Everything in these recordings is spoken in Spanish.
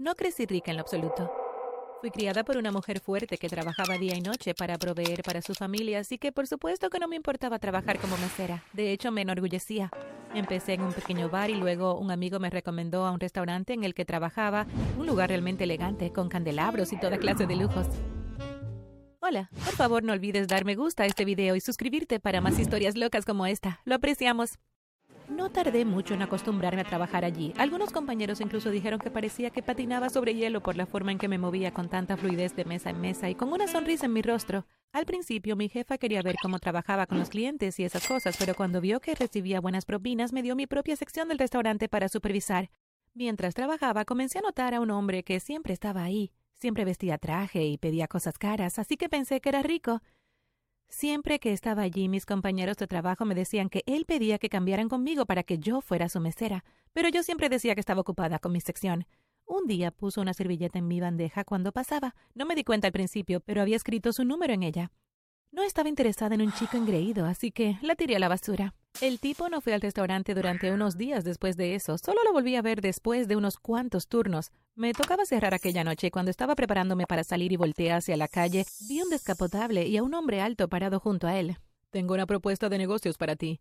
No crecí rica en lo absoluto. Fui criada por una mujer fuerte que trabajaba día y noche para proveer para su familia, así que por supuesto que no me importaba trabajar como mesera. De hecho, me enorgullecía. Empecé en un pequeño bar y luego un amigo me recomendó a un restaurante en el que trabajaba, un lugar realmente elegante, con candelabros y toda clase de lujos. Hola, por favor no olvides dar me gusta a este video y suscribirte para más historias locas como esta. Lo apreciamos. No tardé mucho en acostumbrarme a trabajar allí. Algunos compañeros incluso dijeron que parecía que patinaba sobre hielo por la forma en que me movía con tanta fluidez de mesa en mesa y con una sonrisa en mi rostro. Al principio mi jefa quería ver cómo trabajaba con los clientes y esas cosas, pero cuando vio que recibía buenas propinas me dio mi propia sección del restaurante para supervisar. Mientras trabajaba comencé a notar a un hombre que siempre estaba ahí, siempre vestía traje y pedía cosas caras, así que pensé que era rico. Siempre que estaba allí, mis compañeros de trabajo me decían que él pedía que cambiaran conmigo para que yo fuera su mesera, pero yo siempre decía que estaba ocupada con mi sección. Un día puso una servilleta en mi bandeja cuando pasaba. No me di cuenta al principio, pero había escrito su número en ella. No estaba interesada en un chico engreído, así que la tiré a la basura. El tipo no fue al restaurante durante unos días después de eso, solo lo volví a ver después de unos cuantos turnos. Me tocaba cerrar aquella noche y cuando estaba preparándome para salir y volteé hacia la calle, vi un descapotable y a un hombre alto parado junto a él. Tengo una propuesta de negocios para ti,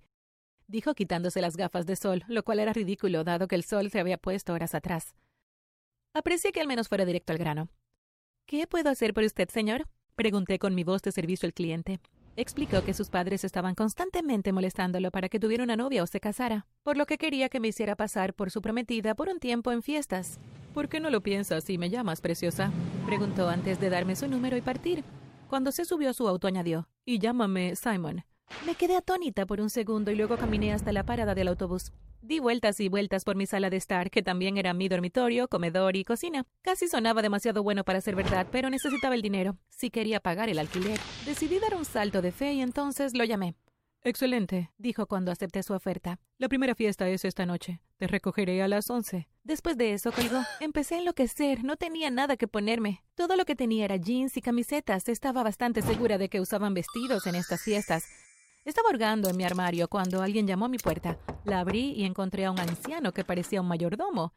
dijo quitándose las gafas de sol, lo cual era ridículo dado que el sol se había puesto horas atrás. Aprecié que al menos fuera directo al grano. ¿Qué puedo hacer por usted, señor? Pregunté con mi voz de servicio al cliente. Explicó que sus padres estaban constantemente molestándolo para que tuviera una novia o se casara, por lo que quería que me hiciera pasar por su prometida por un tiempo en fiestas. ¿Por qué no lo piensas y me llamas, preciosa? Preguntó antes de darme su número y partir. Cuando se subió a su auto añadió, y llámame Simon. Me quedé atónita por un segundo y luego caminé hasta la parada del autobús. Di vueltas y vueltas por mi sala de estar, que también era mi dormitorio, comedor y cocina. Casi sonaba demasiado bueno para ser verdad, pero necesitaba el dinero. Si quería pagar el alquiler. Decidí dar un salto de fe y entonces lo llamé. Excelente, dijo cuando acepté su oferta. La primera fiesta es esta noche. Te recogeré a las once. Después de eso colgó. Empecé a enloquecer. No tenía nada que ponerme. Todo lo que tenía era jeans y camisetas. Estaba bastante segura de que usaban vestidos en estas fiestas. Estaba hurgando en mi armario cuando alguien llamó a mi puerta. La abrí y encontré a un anciano que parecía un mayordomo.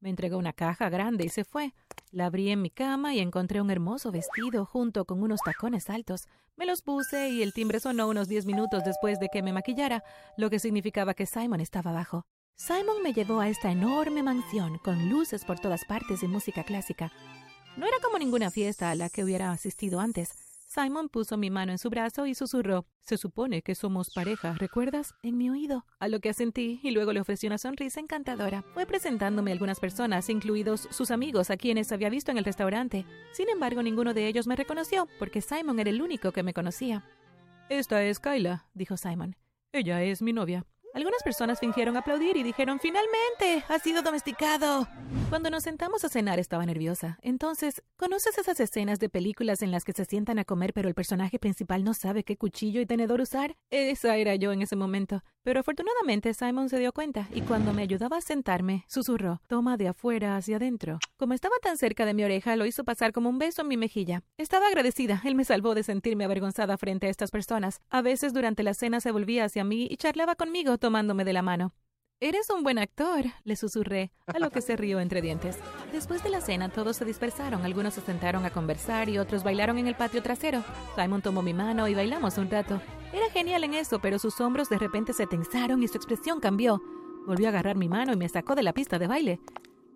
Me entregó una caja grande y se fue. La abrí en mi cama y encontré un hermoso vestido junto con unos tacones altos. Me los puse y el timbre sonó unos diez minutos después de que me maquillara, lo que significaba que Simon estaba abajo. Simon me llevó a esta enorme mansión con luces por todas partes y música clásica. No era como ninguna fiesta a la que hubiera asistido antes. Simon puso mi mano en su brazo y susurró Se supone que somos pareja, ¿recuerdas? en mi oído, a lo que asentí y luego le ofrecí una sonrisa encantadora. Fue presentándome a algunas personas, incluidos sus amigos a quienes había visto en el restaurante. Sin embargo, ninguno de ellos me reconoció, porque Simon era el único que me conocía. Esta es Kyla, dijo Simon. Ella es mi novia. Algunas personas fingieron aplaudir y dijeron ¡Finalmente! ¡Ha sido domesticado! Cuando nos sentamos a cenar estaba nerviosa. Entonces, ¿conoces esas escenas de películas en las que se sientan a comer pero el personaje principal no sabe qué cuchillo y tenedor usar? Esa era yo en ese momento. Pero afortunadamente Simon se dio cuenta y cuando me ayudaba a sentarme, susurró, toma de afuera hacia adentro. Como estaba tan cerca de mi oreja, lo hizo pasar como un beso en mi mejilla. Estaba agradecida, él me salvó de sentirme avergonzada frente a estas personas. A veces durante la cena se volvía hacia mí y charlaba conmigo tomándome de la mano. Eres un buen actor, le susurré, a lo que se rió entre dientes. Después de la cena todos se dispersaron, algunos se sentaron a conversar y otros bailaron en el patio trasero. Simon tomó mi mano y bailamos un rato. Era genial en eso, pero sus hombros de repente se tensaron y su expresión cambió. Volvió a agarrar mi mano y me sacó de la pista de baile.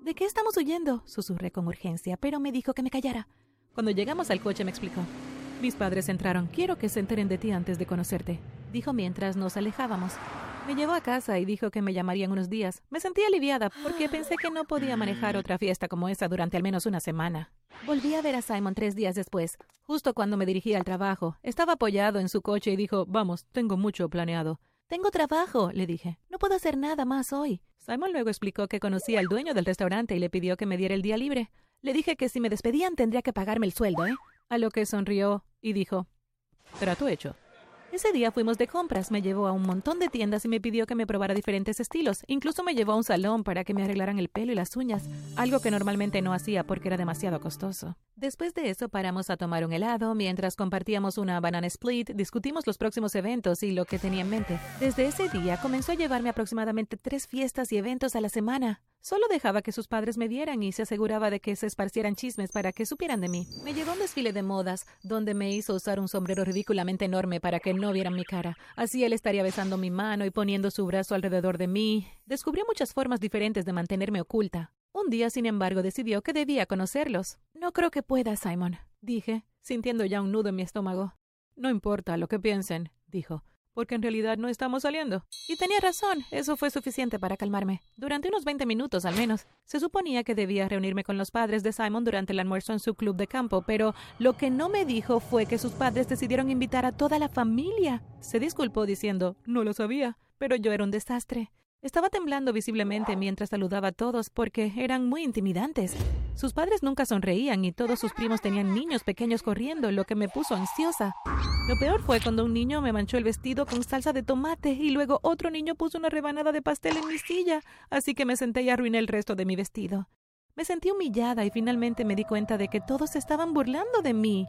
¿De qué estamos huyendo? susurré con urgencia, pero me dijo que me callara. Cuando llegamos al coche me explicó. Mis padres entraron. Quiero que se enteren de ti antes de conocerte, dijo mientras nos alejábamos. Me llevó a casa y dijo que me llamarían unos días. Me sentí aliviada porque pensé que no podía manejar otra fiesta como esa durante al menos una semana. Volví a ver a Simon tres días después, justo cuando me dirigía al trabajo. Estaba apoyado en su coche y dijo, vamos, tengo mucho planeado. Tengo trabajo, le dije. No puedo hacer nada más hoy. Simon luego explicó que conocía al dueño del restaurante y le pidió que me diera el día libre. Le dije que si me despedían tendría que pagarme el sueldo, ¿eh? A lo que sonrió y dijo, trato hecho. Ese día fuimos de compras, me llevó a un montón de tiendas y me pidió que me probara diferentes estilos. Incluso me llevó a un salón para que me arreglaran el pelo y las uñas, algo que normalmente no hacía porque era demasiado costoso. Después de eso paramos a tomar un helado, mientras compartíamos una banana split, discutimos los próximos eventos y lo que tenía en mente. Desde ese día comenzó a llevarme aproximadamente tres fiestas y eventos a la semana. Solo dejaba que sus padres me vieran y se aseguraba de que se esparcieran chismes para que supieran de mí. Me llevó a un desfile de modas, donde me hizo usar un sombrero ridículamente enorme para que no vieran mi cara. Así él estaría besando mi mano y poniendo su brazo alrededor de mí. Descubrió muchas formas diferentes de mantenerme oculta. Un día, sin embargo, decidió que debía conocerlos. No creo que pueda, Simon, dije, sintiendo ya un nudo en mi estómago. No importa lo que piensen, dijo porque en realidad no estamos saliendo. Y tenía razón, eso fue suficiente para calmarme. Durante unos 20 minutos al menos. Se suponía que debía reunirme con los padres de Simon durante el almuerzo en su club de campo, pero lo que no me dijo fue que sus padres decidieron invitar a toda la familia. Se disculpó diciendo, no lo sabía, pero yo era un desastre. Estaba temblando visiblemente mientras saludaba a todos porque eran muy intimidantes. Sus padres nunca sonreían y todos sus primos tenían niños pequeños corriendo, lo que me puso ansiosa. Lo peor fue cuando un niño me manchó el vestido con salsa de tomate y luego otro niño puso una rebanada de pastel en mi silla, así que me senté y arruiné el resto de mi vestido. Me sentí humillada y finalmente me di cuenta de que todos estaban burlando de mí.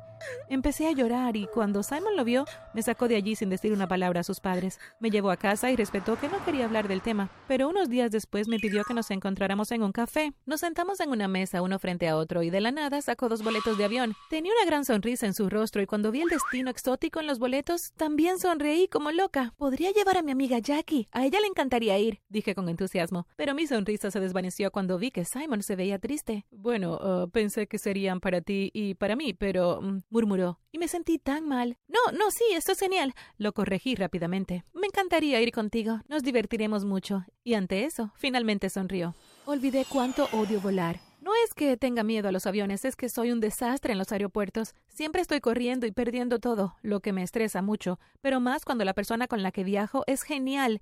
Empecé a llorar y cuando Simon lo vio, me sacó de allí sin decir una palabra a sus padres. Me llevó a casa y respetó que no quería hablar del tema, pero unos días después me pidió que nos encontráramos en un café. Nos sentamos en una mesa uno frente a otro y de la nada sacó dos boletos de avión. Tenía una gran sonrisa en su rostro y cuando vi el destino exótico en los boletos, también sonreí como loca. Podría llevar a mi amiga Jackie. A ella le encantaría ir, dije con entusiasmo, pero mi sonrisa se desvaneció cuando vi que Simon se veía triste. Bueno, uh, pensé que serían para ti y para mí, pero... Mm, murmuró, y me sentí tan mal. No, no, sí, esto es genial. Lo corregí rápidamente. Me encantaría ir contigo. Nos divertiremos mucho. Y ante eso, finalmente sonrió. Olvidé cuánto odio volar. No es que tenga miedo a los aviones, es que soy un desastre en los aeropuertos. Siempre estoy corriendo y perdiendo todo, lo que me estresa mucho, pero más cuando la persona con la que viajo es genial.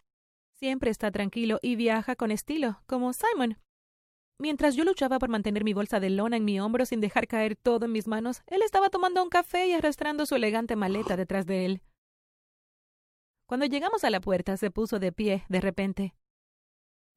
Siempre está tranquilo y viaja con estilo, como Simon. Mientras yo luchaba por mantener mi bolsa de lona en mi hombro sin dejar caer todo en mis manos, él estaba tomando un café y arrastrando su elegante maleta detrás de él. Cuando llegamos a la puerta, se puso de pie, de repente.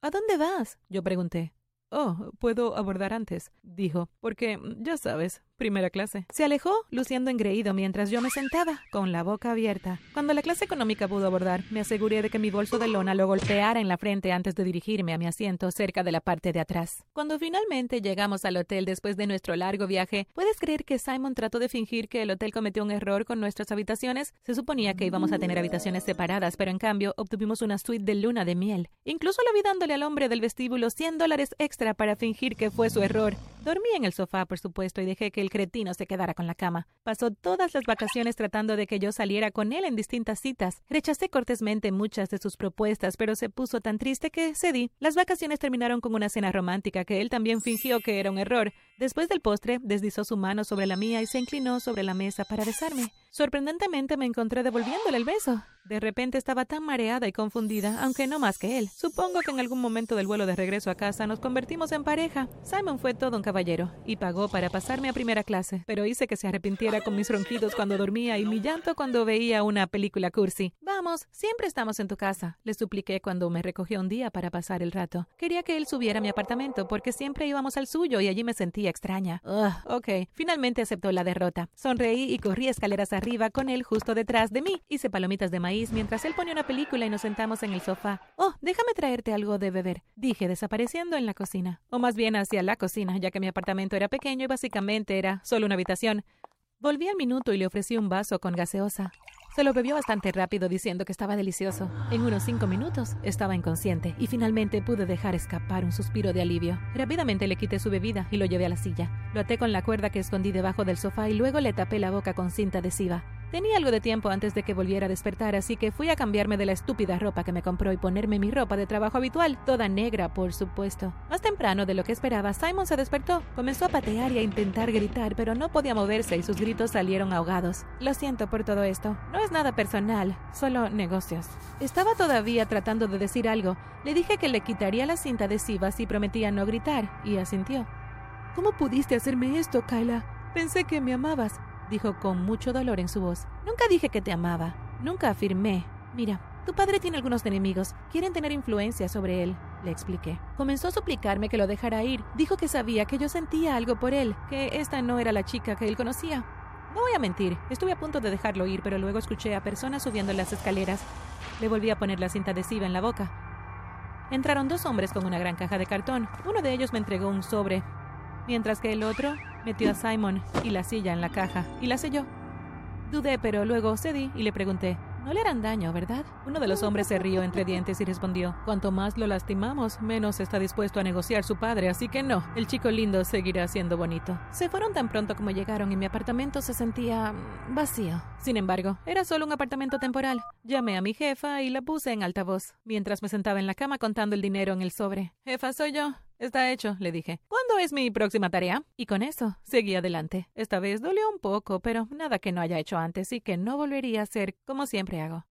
¿A dónde vas? yo pregunté. Oh, puedo abordar antes, dijo, porque, ya sabes, primera clase. Se alejó, luciendo engreído mientras yo me sentaba, con la boca abierta. Cuando la clase económica pudo abordar, me aseguré de que mi bolso de lona lo golpeara en la frente antes de dirigirme a mi asiento cerca de la parte de atrás. Cuando finalmente llegamos al hotel después de nuestro largo viaje, ¿puedes creer que Simon trató de fingir que el hotel cometió un error con nuestras habitaciones? Se suponía que íbamos a tener habitaciones separadas, pero en cambio obtuvimos una suite de luna de miel. Incluso lo vi dándole al hombre del vestíbulo 100 dólares extra para fingir que fue su error. Dormí en el sofá, por supuesto, y dejé que el cretino se quedara con la cama. Pasó todas las vacaciones tratando de que yo saliera con él en distintas citas. Rechacé cortésmente muchas de sus propuestas, pero se puso tan triste que cedí. Las vacaciones terminaron con una cena romántica que él también fingió que era un error. Después del postre, deslizó su mano sobre la mía y se inclinó sobre la mesa para besarme. Sorprendentemente me encontré devolviéndole el beso. De repente estaba tan mareada y confundida, aunque no más que él. Supongo que en algún momento del vuelo de regreso a casa nos convertimos en pareja. Simon fue todo un caballero y pagó para pasarme a primera clase, pero hice que se arrepintiera con mis ronquidos cuando dormía y mi llanto cuando veía una película cursi. Vamos, siempre estamos en tu casa, le supliqué cuando me recogió un día para pasar el rato. Quería que él subiera a mi apartamento porque siempre íbamos al suyo y allí me sentía extraña. Ugh, ok. Finalmente aceptó la derrota. Sonreí y corrí escaleras arriba con él justo detrás de mí. Hice palomitas de maíz mientras él ponía una película y nos sentamos en el sofá. Oh, déjame traerte algo de beber, dije, desapareciendo en la cocina. O más bien hacia la cocina, ya que mi apartamento era pequeño y básicamente era solo una habitación. Volví al minuto y le ofrecí un vaso con gaseosa. Se lo bebió bastante rápido diciendo que estaba delicioso. En unos cinco minutos estaba inconsciente y finalmente pude dejar escapar un suspiro de alivio. Rápidamente le quité su bebida y lo llevé a la silla. Lo até con la cuerda que escondí debajo del sofá y luego le tapé la boca con cinta adhesiva. Tenía algo de tiempo antes de que volviera a despertar, así que fui a cambiarme de la estúpida ropa que me compró y ponerme mi ropa de trabajo habitual, toda negra, por supuesto. Más temprano de lo que esperaba, Simon se despertó. Comenzó a patear y a intentar gritar, pero no podía moverse y sus gritos salieron ahogados. Lo siento por todo esto. No es nada personal, solo negocios. Estaba todavía tratando de decir algo. Le dije que le quitaría la cinta adhesiva si prometía no gritar, y asintió. ¿Cómo pudiste hacerme esto, Kyla? Pensé que me amabas dijo con mucho dolor en su voz. Nunca dije que te amaba. Nunca afirmé. Mira, tu padre tiene algunos enemigos. Quieren tener influencia sobre él, le expliqué. Comenzó a suplicarme que lo dejara ir. Dijo que sabía que yo sentía algo por él, que esta no era la chica que él conocía. No voy a mentir, estuve a punto de dejarlo ir, pero luego escuché a personas subiendo las escaleras. Le volví a poner la cinta adhesiva en la boca. Entraron dos hombres con una gran caja de cartón. Uno de ellos me entregó un sobre, mientras que el otro metió a Simon y la silla en la caja y la selló. Dudé, pero luego cedí y le pregunté, no le harán daño, ¿verdad? Uno de los hombres se rió entre dientes y respondió, cuanto más lo lastimamos, menos está dispuesto a negociar su padre, así que no, el chico lindo seguirá siendo bonito. Se fueron tan pronto como llegaron y mi apartamento se sentía mm, vacío. Sin embargo, era solo un apartamento temporal. Llamé a mi jefa y la puse en altavoz, mientras me sentaba en la cama contando el dinero en el sobre. Jefa, soy yo. Está hecho, le dije. ¿Cuándo es mi próxima tarea? Y con eso, seguí adelante. Esta vez dolió un poco, pero nada que no haya hecho antes y que no volvería a hacer como siempre hago.